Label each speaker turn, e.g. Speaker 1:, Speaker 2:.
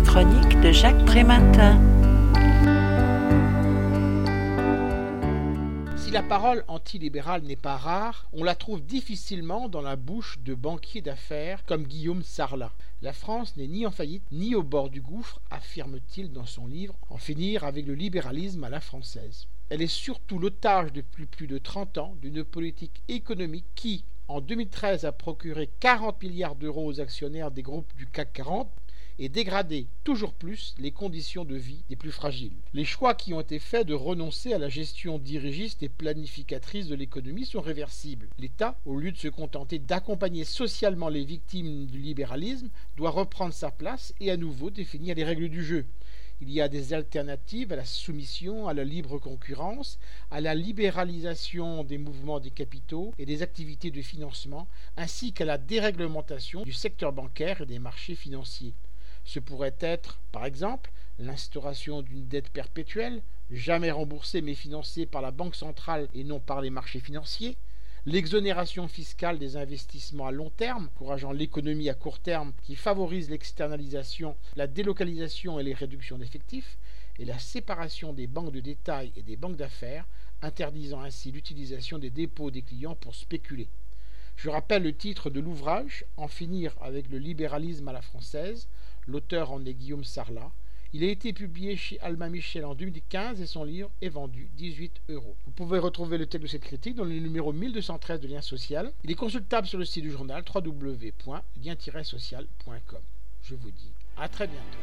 Speaker 1: chronique de Jacques Prématin.
Speaker 2: Si la parole antilibérale n'est pas rare, on la trouve difficilement dans la bouche de banquiers d'affaires comme Guillaume Sarlat. La France n'est ni en faillite ni au bord du gouffre, affirme-t-il dans son livre En finir avec le libéralisme à la française. Elle est surtout l'otage depuis plus de 30 ans d'une politique économique qui, en 2013, a procuré 40 milliards d'euros aux actionnaires des groupes du CAC 40 et dégradé toujours plus les conditions de vie des plus fragiles. Les choix qui ont été faits de renoncer à la gestion dirigiste et planificatrice de l'économie sont réversibles. L'État, au lieu de se contenter d'accompagner socialement les victimes du libéralisme, doit reprendre sa place et à nouveau définir les règles du jeu. Il y a des alternatives à la soumission à la libre concurrence, à la libéralisation des mouvements des capitaux et des activités de financement, ainsi qu'à la déréglementation du secteur bancaire et des marchés financiers. Ce pourrait être, par exemple, l'instauration d'une dette perpétuelle, jamais remboursée mais financée par la Banque centrale et non par les marchés financiers, l'exonération fiscale des investissements à long terme, encourageant l'économie à court terme qui favorise l'externalisation, la délocalisation et les réductions d'effectifs, et la séparation des banques de détail et des banques d'affaires, interdisant ainsi l'utilisation des dépôts des clients pour spéculer. Je rappelle le titre de l'ouvrage En finir avec le libéralisme à la française. L'auteur en est Guillaume Sarlat. Il a été publié chez Alma Michel en 2015 et son livre est vendu 18 euros. Vous pouvez retrouver le texte de cette critique dans le numéro 1213 de Lien Social. Il est consultable sur le site du journal www.lien-social.com. Je vous dis à très bientôt.